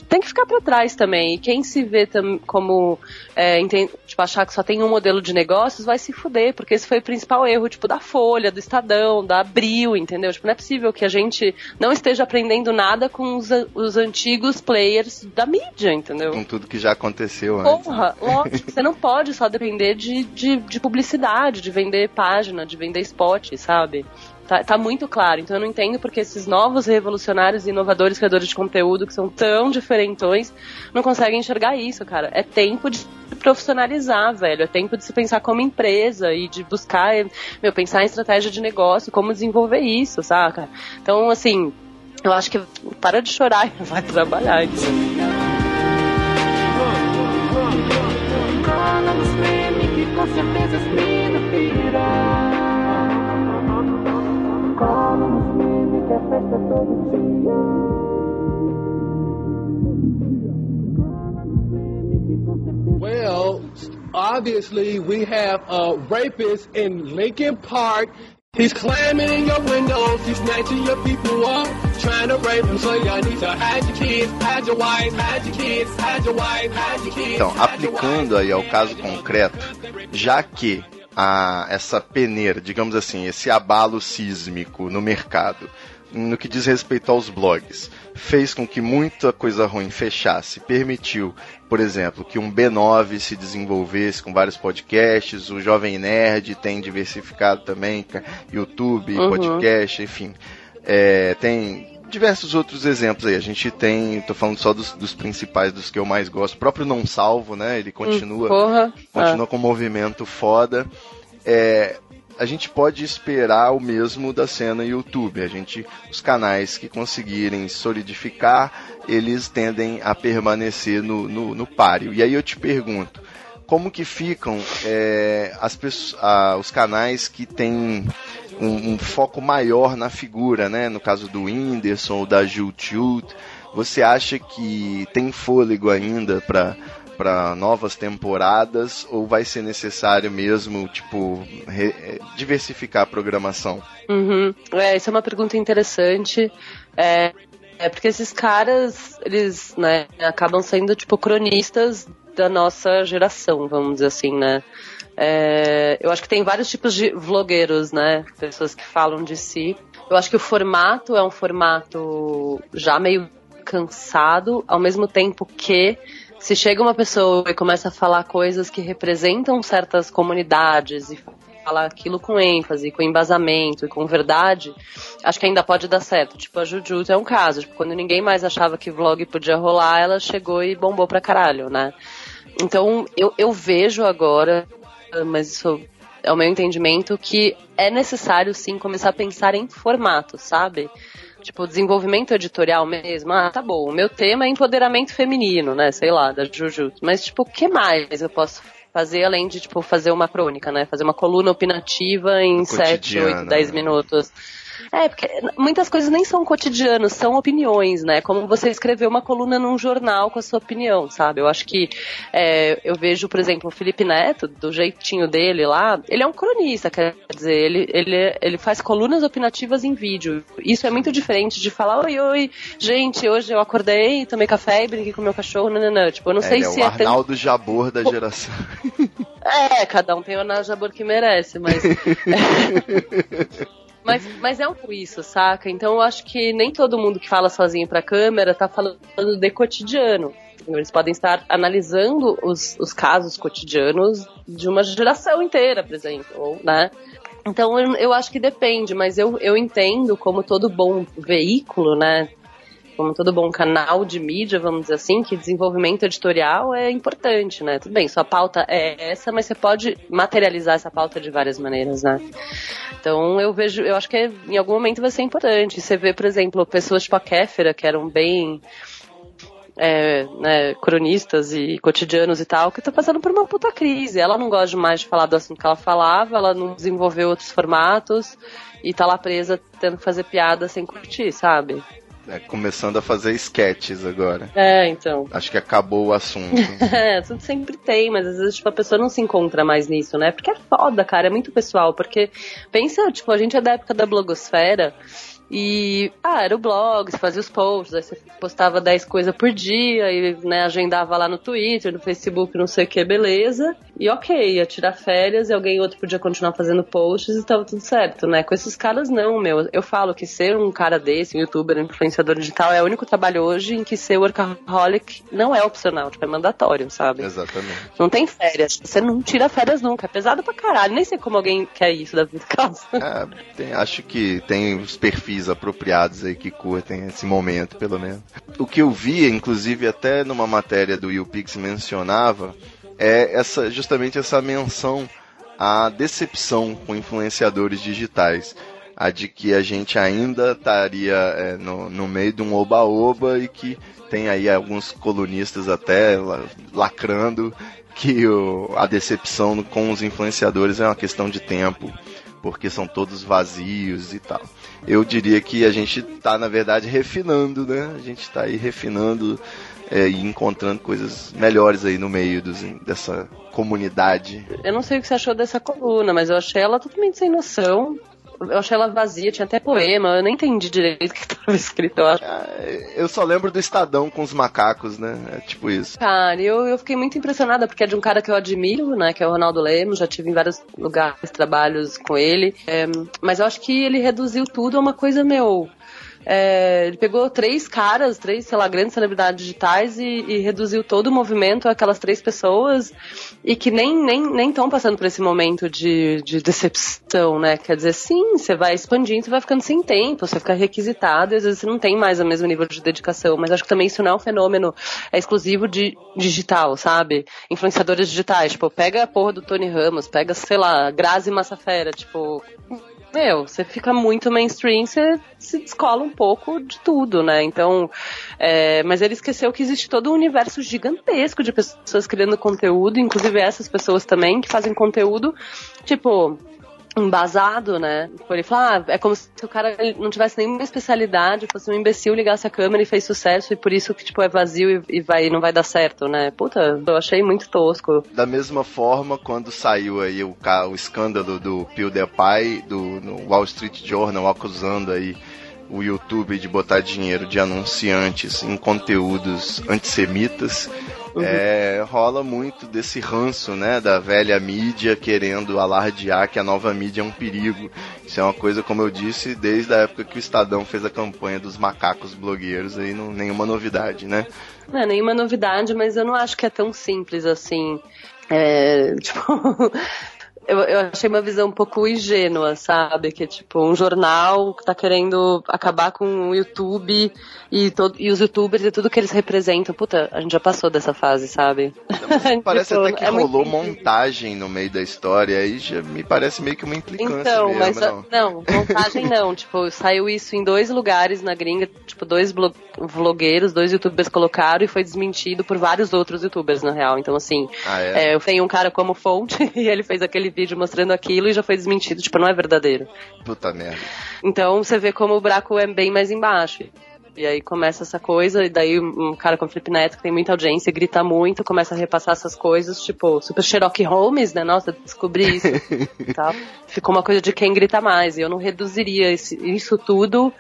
tem que ficar para trás também. E quem se vê como é, enten- tipo, achar que só tem um modelo de negócios vai se fuder, porque esse foi o principal erro, tipo, da Folha, do Estadão, da Abril, entendeu? Tipo, não é possível que a gente não esteja aprendendo nada com os, os antigos players da mídia, entendeu? Com tudo que já aconteceu antes. Porra, lógico, você não pode só depender de, de, de publicidade, de vender página, de vender spot, sabe? Tá, tá muito claro. Então eu não entendo porque esses novos revolucionários e inovadores criadores de conteúdo que são tão diferentões não conseguem enxergar isso, cara. É tempo de profissionalizar, velho. É tempo de se pensar como empresa e de buscar, meu, pensar em estratégia de negócio, como desenvolver isso, saca? Então, assim, eu acho que para de chorar e vai trabalhar, que com certeza meninos que a festa é todo dia. Well, obviously, we have a rapist in Lincoln Park. He's climbing in your windows, he's snatching your people up, trying to rape them. So y'all need to hide your kids, hide your wife, hide your kids, hide your wife, hide your kids. Então, aplicando aí ao caso concreto, já que a, essa peneira, digamos assim, esse abalo sísmico no mercado, no que diz respeito aos blogs, fez com que muita coisa ruim fechasse, permitiu, por exemplo, que um B9 se desenvolvesse com vários podcasts, o Jovem Nerd tem diversificado também, YouTube, Uhum. podcast, enfim. É, tem diversos outros exemplos aí. A gente tem, tô falando só dos, dos principais, dos que eu mais gosto. O próprio Não Salvo, né? Ele continua, Porra. continua com um movimento foda. É, a gente pode esperar o mesmo da cena YouTube. A gente, os canais que conseguirem solidificar, eles tendem a permanecer no, no, no páreo. E aí eu te pergunto, como que ficam é, as os canais que têm um, um foco maior na figura, né? No caso do Whindersson ou da Jutut, você acha que tem fôlego ainda para para novas temporadas ou vai ser necessário mesmo tipo eh, diversificar a programação? Uhum. É, isso é uma pergunta interessante. É, é porque esses caras, eles, né, acabam sendo, tipo, cronistas da nossa geração, vamos dizer assim, né? É, eu acho que tem vários tipos de vlogueiros, né? Pessoas que falam de si. Eu acho que o formato é um formato já meio cansado, ao mesmo tempo que se chega uma pessoa e começa a falar coisas que representam certas comunidades e falar aquilo com ênfase, com embasamento e com verdade, acho que ainda pode dar certo. Tipo, a Juju é um caso. Tipo, quando ninguém mais achava que vlog podia rolar, ela chegou e bombou pra caralho, né? Então, eu, eu vejo agora, mas isso é o meu entendimento, que é necessário sim começar a pensar em formato, sabe? Tipo, desenvolvimento editorial mesmo. Ah, tá bom. O meu tema é empoderamento feminino, né? Sei lá, da Juju. Mas, tipo, o que mais eu posso fazer além de, tipo, fazer uma crônica, né? Fazer uma coluna opinativa em 7, 8, 10 minutos. É, porque muitas coisas nem são cotidianos, são opiniões, né? Como você escrever uma coluna num jornal com a sua opinião, sabe? Eu acho que é, eu vejo, por exemplo, o Felipe Neto, do jeitinho dele lá, ele é um cronista, quer dizer, ele, ele, ele faz colunas opinativas em vídeo. Isso é muito diferente de falar, oi, oi, gente, hoje eu acordei, tomei café e brinquei com meu cachorro, não, não, não. Tipo, eu não É, sei ele é se o é tão- Arnaldo Jabor da geração. É, cada um tem o Arnaldo Jabor que merece, mas. mas, mas é um isso, saca? Então eu acho que nem todo mundo que fala sozinho pra câmera tá falando de cotidiano. Eles podem estar analisando os, os casos cotidianos de uma geração inteira, por exemplo, né? Então eu, eu acho que depende, mas eu, eu entendo como todo bom veículo, né? Como todo bom canal de mídia, vamos dizer assim, que desenvolvimento editorial é importante, né? Tudo bem, sua pauta é essa, mas você pode materializar essa pauta de várias maneiras, né? Então eu vejo, eu acho que em algum momento vai ser importante. Você vê, por exemplo, pessoas tipo a Kéfera, que eram bem é, né, cronistas e cotidianos e tal, que estão passando por uma puta crise. Ela não gosta mais de falar do assunto que ela falava, ela não desenvolveu outros formatos e tá lá presa tendo que fazer piada sem curtir, sabe? É, começando a fazer sketches agora. É, então. Acho que acabou o assunto. É, tudo sempre tem, mas às vezes tipo, a pessoa não se encontra mais nisso, né? Porque é foda, cara, é muito pessoal. Porque pensa, tipo, a gente é da época da blogosfera e, ah, era o blog, você fazia os posts, aí você postava 10 coisas por dia e, né, agendava lá no Twitter, no Facebook, não sei o que, beleza. E ok, ia tirar férias e alguém outro podia continuar fazendo posts e tava tudo certo, né? Com esses caras não, meu. Eu falo que ser um cara desse, um youtuber, um influenciador digital, é o único trabalho hoje em que ser workaholic não é opcional, tipo, é mandatório, sabe? Exatamente. Não tem férias. Você não tira férias nunca. É pesado pra caralho. Nem sei como alguém quer isso da vida de casa. É, tem- acho que tem os perfis apropriados aí que curtem esse momento, pelo menos. O que eu vi, inclusive, até numa matéria do YouPix mencionava, é essa, justamente essa menção à decepção com influenciadores digitais. A de que a gente ainda estaria é, no, no meio de um oba-oba e que tem aí alguns colunistas até la- lacrando que o- a decepção com os influenciadores é uma questão de tempo porque são todos vazios e tal. Eu diria que a gente está, na verdade, refinando, né? A gente está aí refinando é, e encontrando coisas melhores aí no meio dos, dessa comunidade. Eu não sei o que você achou dessa coluna, mas eu achei ela totalmente sem noção. Eu achei ela vazia, tinha até poema, eu nem entendi direito o que estava escrito, eu acho. Ah, Eu só lembro do Estadão com os macacos, né? É tipo isso. Cara, eu, eu fiquei muito impressionada, porque é de um cara que eu admiro, né, que é o Ronaldo Lemos, já tive em vários lugares, trabalhos com ele, é, mas eu acho que ele reduziu tudo a uma coisa, meu... é, ele pegou três caras, três, sei lá, grandes celebridades digitais e, e reduziu todo o movimento àquelas três pessoas e que nem nem nem estão passando por esse momento de, de decepção, né? Quer dizer, sim, você vai expandindo, você vai ficando sem tempo, você fica requisitado e às vezes você não tem mais o mesmo nível de dedicação. Mas acho que também isso não é um fenômeno é exclusivo de digital, sabe? Influenciadores digitais, tipo, pega a porra do Tony Ramos, pega, sei lá, Grazi Massafera, tipo, meu, você fica muito mainstream, você se descola um pouco de tudo, né? Então, é, mas ele esqueceu que existe todo um universo gigantesco de pessoas criando conteúdo, inclusive essas pessoas também que fazem conteúdo, tipo, embasado, né? Ele fala, ah, é como se o cara não tivesse nenhuma especialidade, fosse um imbecil, ligasse a câmera e fez sucesso, e por isso que, tipo, é vazio e, vai, não vai dar certo, né? Puta, eu achei muito tosco. Da mesma forma, quando saiu aí o, o escândalo do PewDiePie, do no Wall Street Journal acusando aí o YouTube de botar dinheiro de anunciantes em conteúdos antissemitas, é, rola muito desse ranço, né, da velha mídia querendo alardear que a nova mídia é um perigo. Isso é uma coisa, como eu disse, desde a época que o Estadão fez a campanha dos macacos blogueiros, aí não nenhuma novidade, né? Não é nenhuma novidade, mas eu não acho que é tão simples assim. É, tipo, eu, eu achei uma visão um pouco ingênua, sabe? Que é tipo um jornal que tá querendo acabar com o YouTube e, todo, e os youtubers e tudo que eles representam. Puta, a gente já passou dessa fase, sabe? Parece Tipo, até que é muito rolou difícil. montagem no meio da história, aí já me parece meio que uma implicância Então, mesmo, mas não. não, montagem não. Tipo, saiu isso em dois lugares na gringa, tipo, dois vlogueiros, dois youtubers colocaram e foi desmentido por vários outros youtubers, na real. Então, assim, Ah, é? é, eu tenho um cara como fonte e ele fez aquele vídeo mostrando aquilo e já foi desmentido, tipo, não é verdadeiro. Puta merda. Então você vê como o buraco é bem mais embaixo. E aí começa essa coisa, e daí um cara como o Felipe Neto, que tem muita audiência, grita muito, começa a repassar essas coisas, tipo, super Sherlock Holmes, né? Nossa, descobri isso. tal. Ficou uma coisa de quem grita mais. E eu não reduziria isso tudo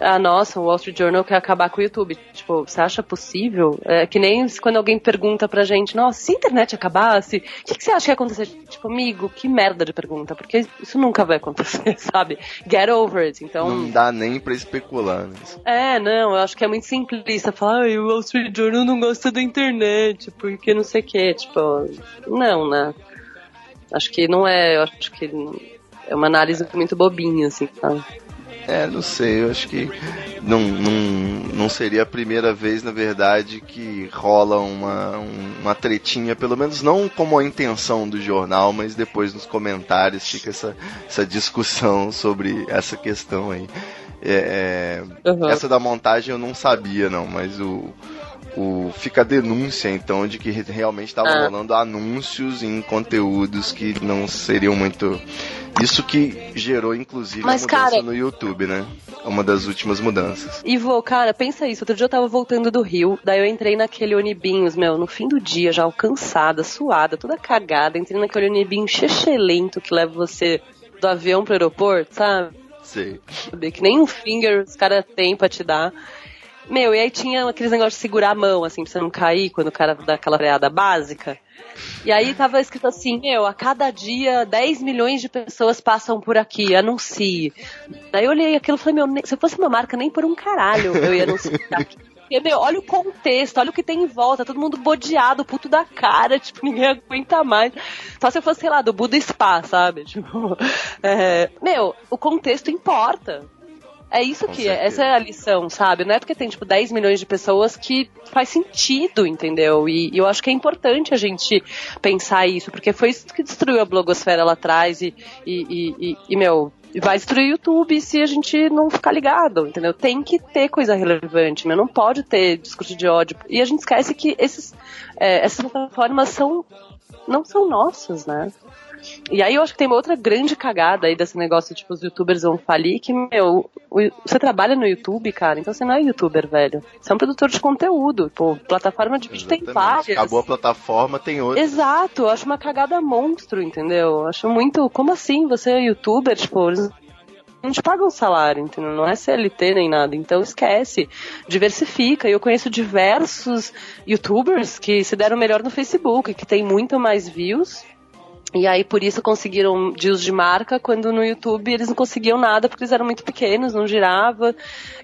a nossa, o Wall Street Journal quer acabar com o YouTube. Tipo, você acha possível? É que nem quando alguém pergunta pra gente, nossa, se a internet acabasse, o que, que você acha que ia acontecer? Tipo, amigo, que merda de pergunta, porque isso nunca vai acontecer, sabe? Get over it. Então. Não dá nem pra especular nisso. É, não, eu acho que é muito simplista falar, ai, o Wall Street Journal não gosta da internet, porque não sei o que, tipo, não, né? Acho que não é, eu acho que é uma análise muito bobinha, assim, sabe? É, não sei, eu acho que não, não, não seria a primeira vez, na verdade, que rola uma, um- uma tretinha, pelo menos não como a intenção do jornal, mas depois nos comentários fica essa, essa discussão sobre essa questão aí. É, é, Uhum. Essa da montagem eu não sabia, não, mas o, o fica a denúncia, então, de que realmente estavam Ah. rolando anúncios em conteúdos que não seriam muito. Isso que gerou, inclusive, Mas, a mudança cara- no YouTube, né? Uma das últimas mudanças. Ivo, cara, pensa isso. Outro dia eu tava voltando do Rio, daí eu entrei naquele Onibinhos, meu, no fim do dia, já cansada, suada, toda cagada. Entrei naquele Onibinho chechelento que leva você do avião pro aeroporto, sabe? Sei. Que nem um finger os caras têm pra te dar. Meu, e aí tinha aqueles negócios de segurar a mão, assim, pra você não cair quando o cara dá aquela freada básica. E aí tava escrito assim, meu, a cada dia 10 milhões de pessoas passam por aqui, anuncie. Daí eu olhei aquilo e falei, meu, se eu fosse uma marca, nem por um caralho eu ia anunciar aqui. Porque, meu, olha o contexto, olha o que tem em volta, todo mundo bodeado, puto da cara, tipo, ninguém aguenta mais. Só se eu fosse, sei lá, do Buda Spa, sabe? Tipo, é, meu, o contexto importa. É isso Com que certeza. é, essa é a lição, sabe? Não é porque tem, tipo, 10 milhões de pessoas que faz sentido, entendeu? E, e eu acho que é importante a gente pensar isso, porque foi isso que destruiu a blogosfera lá atrás e, e, e, e- meu, vai destruir o YouTube se a gente não ficar ligado, entendeu? Tem que ter coisa relevante, não pode ter discurso de ódio. E a gente esquece que esses, é, essas plataformas são, não são nossas, né? E aí eu acho que tem uma outra grande cagada aí desse negócio, tipo, os youtubers vão falir, que, meu, você trabalha no YouTube, cara, então você não é youtuber, velho. Você é um produtor de conteúdo. Pô, plataforma de vídeo tem várias. Acabou a plataforma, tem outra. Exato, eu acho uma cagada monstro, entendeu? Eu Acho muito. Como assim? Você é youtuber? Tipo, não te pagam salário, entendeu? Não é CLT nem nada. Então esquece. Diversifica. E eu conheço diversos youtubers que se deram melhor no Facebook, que tem muito mais views. E aí, por isso, conseguiram deals de marca, quando no YouTube eles não conseguiam nada, porque eles eram muito pequenos, não girava.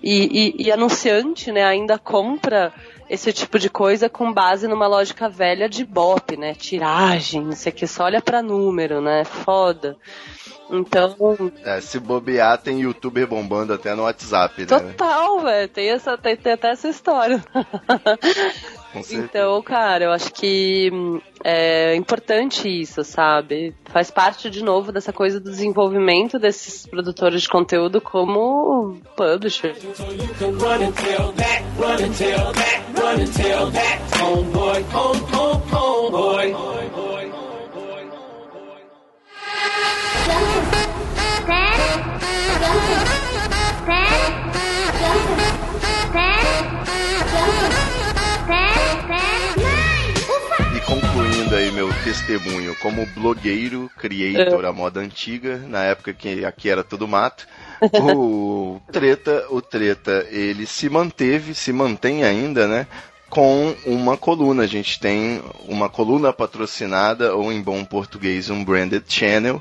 E, e- e anunciante, né, ainda compra esse tipo de coisa com base numa lógica velha de bop, né? Tiragem, não sei o que, só olha pra número, né? Foda. Então, É, se bobear, tem youtuber bombando até no WhatsApp, né? total, velho. Tem, essa, tem, tem até essa história. Com certeza. Então, cara, eu acho que hum, é importante isso, sabe? Faz parte, de novo, dessa coisa do desenvolvimento desses produtores de conteúdo como publisher. Meu testemunho como blogueiro, creator à moda antiga, na época que aqui era tudo mato, o Treta, o Treta, ele se manteve, se mantém ainda, né? com uma coluna. A gente tem uma coluna patrocinada, ou em bom português, um branded channel,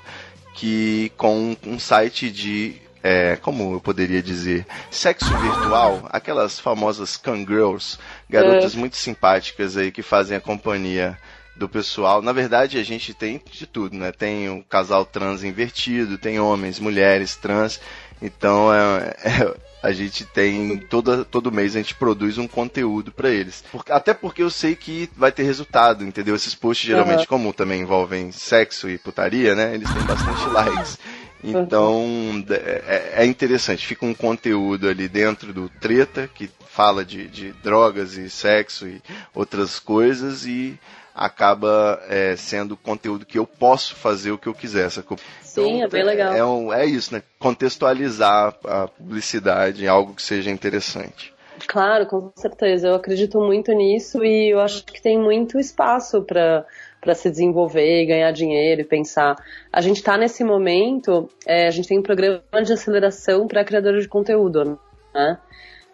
que com um site de é, como eu poderia dizer, sexo virtual, aquelas famosas cangirls, garotas É. muito simpáticas aí que fazem a companhia do pessoal. Na verdade, a gente tem de tudo, né? Tem o casal trans invertido, tem homens, mulheres trans. Então, é, é- a gente tem toda, todo mês a gente produz um conteúdo pra eles. Por- até porque eu sei que vai ter resultado, entendeu? Esses posts geralmente, Aham. como também envolvem sexo e putaria, né? Eles têm bastante likes. Então é, é interessante, fica um conteúdo ali dentro do Treta que fala de, de drogas e sexo e outras coisas e acaba é, sendo conteúdo que eu posso fazer o que eu quiser. Sacou? Sim, é bem legal. É, um- é isso, né? Contextualizar a publicidade em algo que seja interessante. Claro, com certeza. Eu acredito muito nisso e eu acho que tem muito espaço para para se desenvolver, ganhar dinheiro e pensar. A gente está nesse momento, é, a gente tem um programa de aceleração para criadores de conteúdo, né?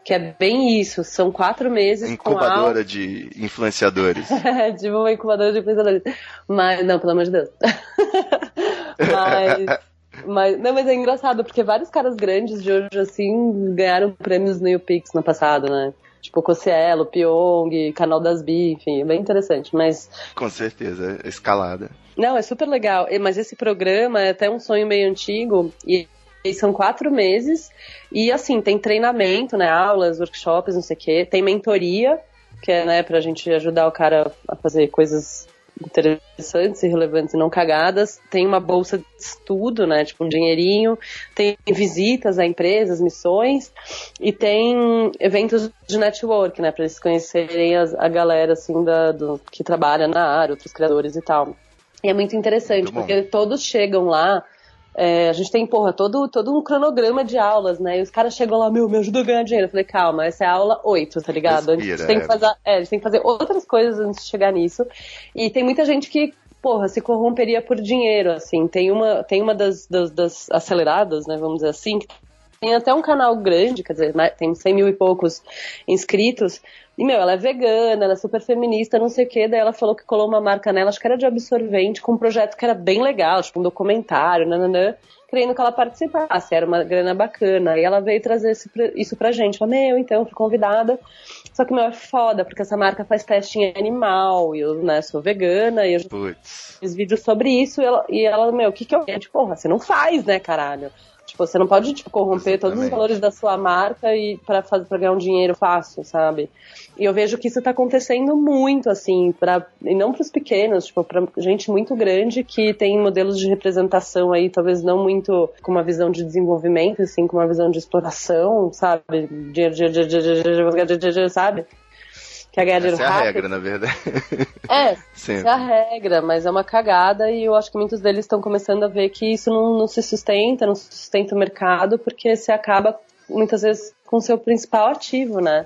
Que é bem isso. São quatro meses com Incubadora de influenciadores. tipo uma incubadora de pensadores. Mas, não, pelo amor de Deus. mas, mas, não, mas é engraçado, porque vários caras grandes de hoje, assim, ganharam prêmios no YouPix no passado, né? Tipo, Cossielo, Pyong, Canal das Bi, enfim, é bem interessante. Mas, Com certeza, escalada. não, é super legal. E- Mas esse programa é até um sonho meio antigo e, e são quatro meses. E, assim, tem treinamento, né? Aulas, workshops, não sei o quê. Tem mentoria, que é, né, pra gente ajudar o cara a fazer coisas interessantes e relevantes e não cagadas. Tem uma bolsa de estudo, né? Tipo, um dinheirinho. Tem visitas a empresas, missões. E tem eventos de network, né? Pra eles conhecerem as- a, galera, assim, da, do, que trabalha na área, outros criadores e tal. E é muito interessante, Muito porque todos chegam lá. É, a gente tem, porra, todo, todo um cronograma de aulas, né? E os caras chegam lá, meu, me ajuda a ganhar dinheiro. Eu falei, calma, essa é a aula 8, tá ligado? Respira, a gente tem é. que fazer, é, a gente tem que fazer outras coisas antes de chegar nisso. E tem muita gente que, porra, se corromperia por dinheiro, assim. Tem uma, tem uma das, das, das aceleradas, né, vamos dizer assim, que tem até um canal grande, quer dizer, né, tem 100 mil e poucos inscritos. E, meu, ela é vegana, ela é super feminista, não sei o quê. Daí ela falou que colou uma marca nela, acho que era de absorvente, com um projeto que era bem legal, tipo um documentário, nananã, querendo que ela participasse. Era uma grana bacana. E ela veio trazer isso pra gente. Falei, meu, então, fui convidada. Só que, meu, é foda, porque essa marca faz teste em animal, e eu, né, sou vegana, e eu já Putz. fiz vídeos sobre isso, e ela, e ela meu, o que que eu... Tipo, porra, você não faz, né, caralho? Tipo, você não pode, tipo, corromper todos os Exatamente. valores da sua marca e para fazer pra ganhar um dinheiro fácil, sabe? E eu vejo que isso tá acontecendo muito, assim, pra, e não pros pequenos, tipo, pra gente muito grande que tem modelos de representação aí, talvez não muito com uma visão de desenvolvimento, assim, com uma visão de exploração, sabe? Dinheiro, dinheiro, dinheiro, dinheiro, dinheiro, dinheiro, dinheiro, sabe? Quer ganhar dinheiro Essa é a regra, na verdade. É, Sempre. é a regra, mas é uma cagada e eu acho que muitos deles estão começando a ver que isso não, não se sustenta, não sustenta o mercado, porque você acaba muitas vezes com o seu principal ativo, né?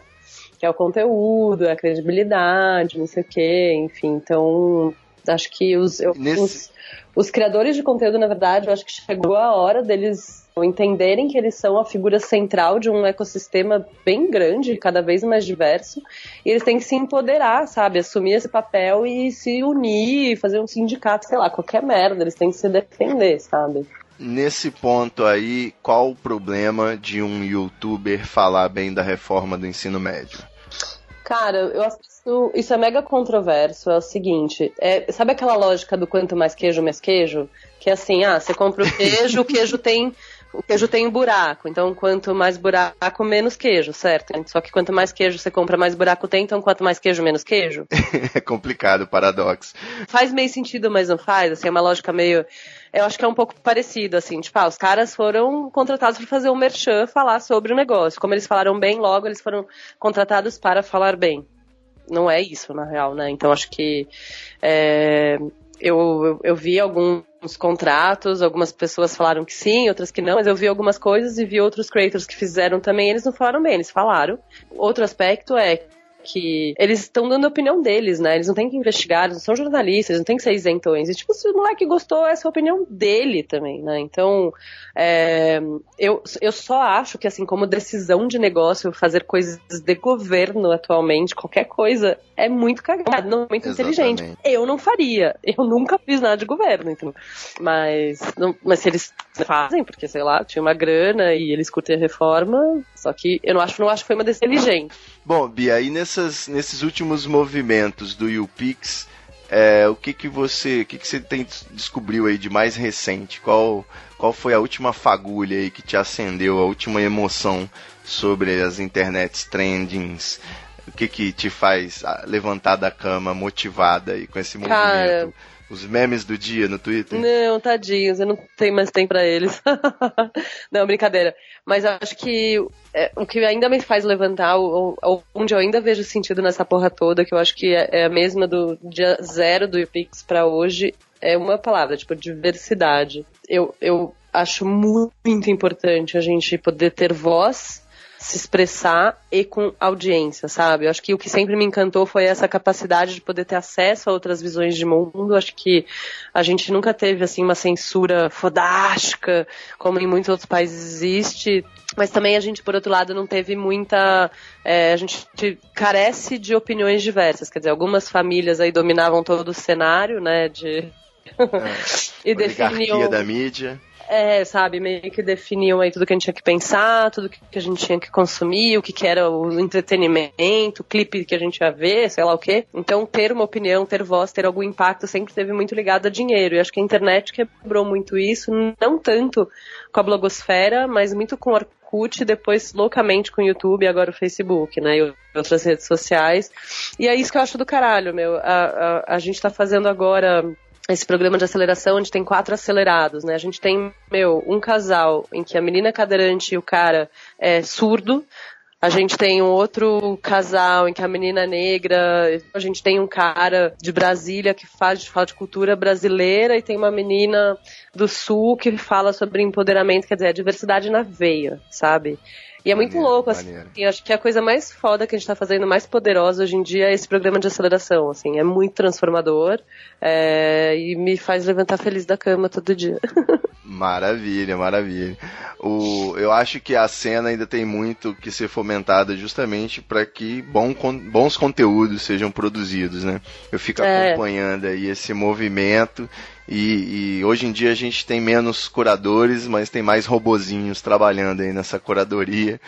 Que é o conteúdo, é a credibilidade, não sei o quê, enfim. Então, acho que os, eu- Nesse- os, os criadores de conteúdo, na verdade, eu acho que chegou a hora deles entenderem que eles são a figura central de um ecossistema bem grande, cada vez mais diverso, e eles têm que se empoderar, sabe? Assumir esse papel e se unir, fazer um sindicato, sei lá, qualquer merda, eles têm que se defender, sabe? Nesse ponto aí, qual o problema de um youtuber falar bem da reforma do ensino médio? Cara, eu acho que isso, isso é mega controverso. É o seguinte: é, sabe aquela lógica do quanto mais queijo, mais queijo? Que é assim, ah, você compra o queijo, o queijo tem. O queijo tem buraco, então quanto mais buraco, menos queijo, certo? Só que quanto mais queijo você compra, mais buraco tem, então quanto mais queijo, menos queijo. É complicado paradoxo. Faz meio sentido, mas não faz, assim, é uma lógica meio. Eu acho que é um pouco parecido, assim, tipo, ah, os caras foram contratados para fazer um merchan, falar sobre o negócio. Como eles falaram bem, logo eles foram contratados para falar bem. Não é isso, na real, né? Então acho que é, eu, eu, eu vi alguns contratos, algumas pessoas falaram que sim, outras que não, mas eu vi algumas coisas e vi outros creators que fizeram também, eles não falaram bem, eles falaram. Outro aspecto é que eles estão dando a opinião deles, né? Eles não têm que investigar, eles não são jornalistas, eles não têm que ser isentões. E, tipo, se o moleque gostou, essa é a opinião dele também, né? Então, é, eu, eu só acho que, assim, como decisão de negócio, fazer coisas de governo atualmente, qualquer coisa, é muito cagado, não é muito inteligente. Exatamente. Eu não faria. Eu nunca fiz nada de governo, então. Mas, não- mas se eles fazem, porque, sei lá, tinha uma grana e eles curtem a reforma, só que eu não acho, não acho que foi uma decisão inteligente. Bom, Bia, aí nessas, nesses últimos movimentos do YouPix, é, o que que você, o que que você tem descobriu aí de mais recente? Qual, qual foi a última fagulha aí que te acendeu, a última emoção sobre as internets trendings? O que que te faz ah, levantar da cama motivada aí com esse movimento? Cara, Os memes do dia no Twitter? Não, tadinhos, eu não tenho mais tempo pra eles. não, brincadeira. Mas acho que é, o que ainda me faz levantar, o- o- onde eu ainda vejo sentido nessa porra toda, que eu acho que é, é a mesma do dia zero do UPix pra hoje, é uma palavra, tipo, diversidade. Eu, eu acho muito importante a gente poder ter voz se expressar e com audiência, sabe? Eu acho que o que sempre me encantou foi essa capacidade de poder ter acesso a outras visões de mundo. Acho que a gente nunca teve assim uma censura fodástica, como em muitos outros países existe. Mas também a gente, por outro lado, não teve muita. é, a gente carece de opiniões diversas. Quer dizer, algumas famílias aí dominavam todo o cenário, né? De. e Oligarquia definiam. da mídia. É, sabe, meio que definiam aí tudo que a gente tinha que pensar, tudo que a gente tinha que consumir, o que, que era o entretenimento, o clipe que a gente ia ver, sei lá o quê. Então, ter uma opinião, ter voz, ter algum impacto sempre esteve muito ligado a dinheiro. E acho que a internet quebrou muito isso, não tanto com a blogosfera, mas muito com o Orkut, depois loucamente com o YouTube agora o Facebook, né? E outras redes sociais. E é isso que eu acho do caralho, meu. A, a, a gente tá fazendo agora esse programa de aceleração, onde tem quatro acelerados, né? A gente tem, meu, um casal em que a menina é cadeirante e o cara é surdo. A gente tem um outro casal em que a menina é negra. A gente tem um cara de Brasília que faz, fala de cultura brasileira e tem uma menina do sul que fala sobre empoderamento, quer dizer, a diversidade na veia, sabe? E é muito Maneiro, louco, assim. maneiro. E acho que a coisa mais foda que a gente tá fazendo, mais poderosa hoje em dia, é esse programa de aceleração, assim. É muito transformador é, e me faz levantar feliz da cama todo dia. Maravilha, maravilha. O, eu acho que a cena ainda tem muito que ser fomentada justamente para que bom, bons conteúdos sejam produzidos, né? Eu fico É. acompanhando aí esse movimento e, e hoje em dia a gente tem menos curadores, mas tem mais robozinhos trabalhando aí nessa curadoria.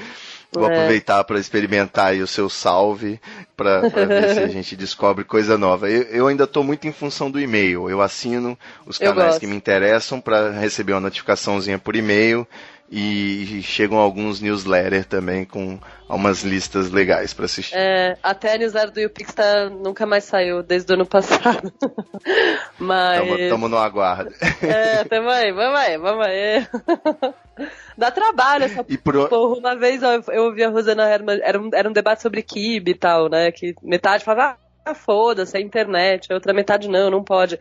Vou É. aproveitar para experimentar aí o seu salve para ver se a gente descobre coisa nova. Eu, eu ainda estou muito em função do e-mail. Eu assino os canais que me interessam para receber uma notificaçãozinha por e-mail e chegam alguns newsletters também com umas listas legais para assistir. É, até a newsletter do YouPix tá, nunca mais saiu, desde o ano passado. Mas. Estamos no aguardo. É, tamo aí, vamos aí, vamos aí. Dá trabalho essa E por, porra. Uma vez ó, eu ouvi a Rosana Herman, era um, era um debate sobre kibe e tal, né? Que metade falava, ah, foda-se, é internet, a outra metade não, não pode.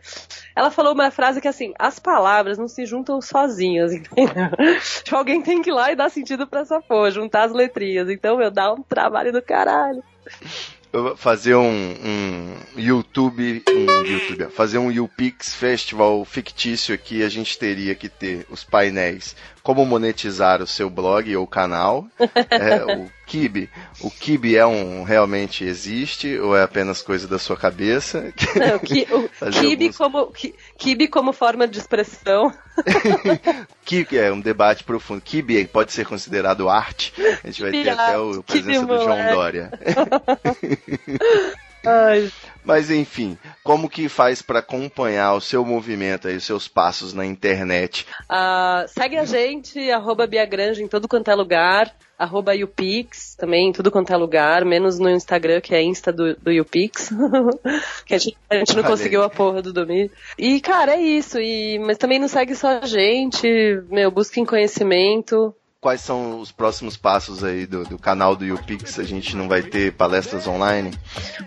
Ela falou uma frase que assim, as palavras não se juntam sozinhas, entendeu? Tipo, alguém tem que ir lá e dar sentido pra essa porra, juntar as letrinhas. Então, meu, dá um trabalho do caralho. fazer um, um YouTube, um YouTube, fazer um YouPix Festival fictício aqui, a gente teria que ter os painéis como monetizar o seu blog ou canal. É, o Kibe, o Kibe é um realmente existe ou é apenas coisa da sua cabeça? Não, ki, o kibe, alguns- como, ki, kibe como forma de expressão. Kibe é um debate profundo. Kibe pode ser considerado arte. A gente vai ter até a presença Kibe do João. Dória. Ai, Mas enfim, como que faz para acompanhar o seu movimento aí, os seus passos na internet? Ah, segue a gente, arroba Biagranja em todo quanto é lugar, arroba Upix também em tudo quanto é lugar, menos no Instagram, que é Insta do, do Upix, que a gente, a gente não Olha conseguiu a porra do domínio. E, cara, é isso, e, mas também não segue só a gente, meu, busquem conhecimento. Quais são os próximos passos aí do, do canal do YouPix? A gente não vai ter palestras online?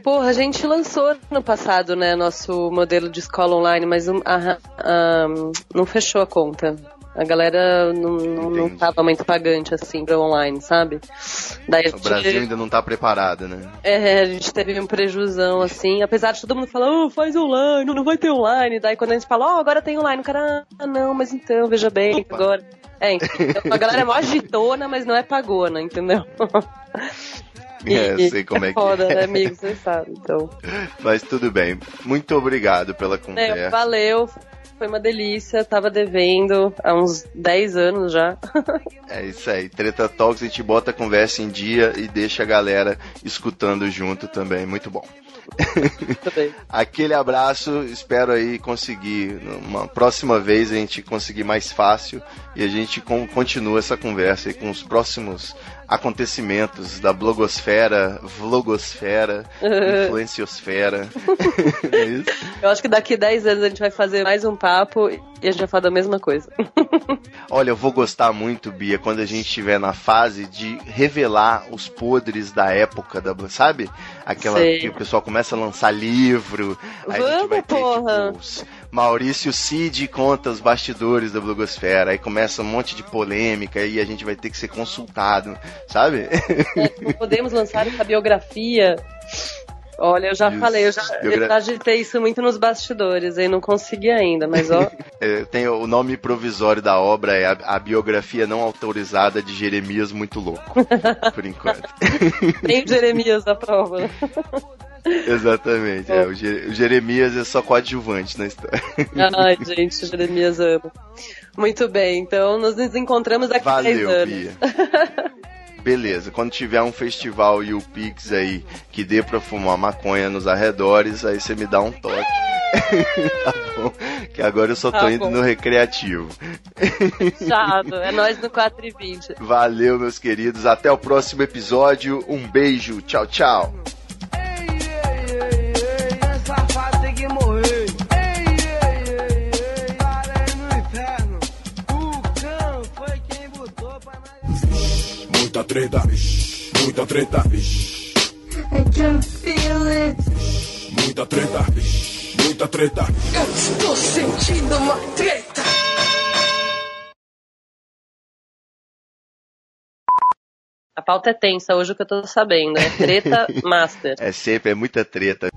Porra, a gente lançou no passado, né, nosso modelo de escola online, mas um, ah, ah, não fechou a conta. A galera não, não, não tava muito pagante assim pra online, sabe? Daí a O gente- Brasil ainda não tá preparado, né? É, a gente teve um prejuzão, assim, apesar de todo mundo falar, oh, faz online, não vai ter online. Daí quando a gente fala, ó, agora tem online, o cara, ah, não, mas então, veja bem, Opa. agora. É, então, a galera é mó agitona, mas não é pagona, entendeu? É, eu sei como é que foda, é. né, amigo? Você sabe, então. Mas tudo bem. Muito obrigado pela É, conversa. valeu, foi uma delícia, tava devendo há uns 10 anos já. É isso aí. Treta Talks, a gente bota a conversa em dia e deixa a galera escutando junto também. Muito bom. Tudo bem. Aquele abraço, espero aí conseguir, uma próxima vez a gente conseguir mais fácil e a gente con- continua essa conversa aí com os próximos acontecimentos da blogosfera, vlogosfera, influenciosfera. É isso? Eu acho que daqui 10 anos a gente vai fazer mais um papo e a gente vai falar da mesma coisa. Olha, eu vou gostar muito, Bia, quando a gente estiver na fase de revelar os podres da época da, sabe? Aquela Sei. que o pessoal começa a lançar livro, aí a gente Vamos, vai ter porra. tipo, os Maurício Cid conta os bastidores da blogosfera, aí começa um monte de polêmica e a gente vai ter que ser consultado, sabe? Não podemos lançar essa biografia. Olha, eu já Isso. falei, eu já, Biogra- agitei isso muito nos bastidores, aí não consegui ainda, mas ó, É, tem o nome provisório da obra é a, a biografia não autorizada de Jeremias muito louco, por enquanto. tem o Jeremias na prova. Exatamente. é, o, Je- o Jeremias é só coadjuvante na história. Ai, gente, Jeremias amo. Muito bem, então nos encontramos daqui a 10 Valeu, anos. Bia. Beleza, quando tiver um festival e o Pix aí que dê pra fumar maconha nos arredores, aí você me dá um toque. tá bom? Que agora eu só tô Tá indo bom. no recreativo. Chato, é nós no 4 e 20. Valeu, meus queridos. Até o próximo episódio. Um beijo. Tchau, tchau. Muita treta, muita treta, I can feel it. muita treta, muita treta. Eu estou sentindo uma treta. A pauta é tensa hoje, o que eu tô sabendo. É treta master. É sempre, é muita treta.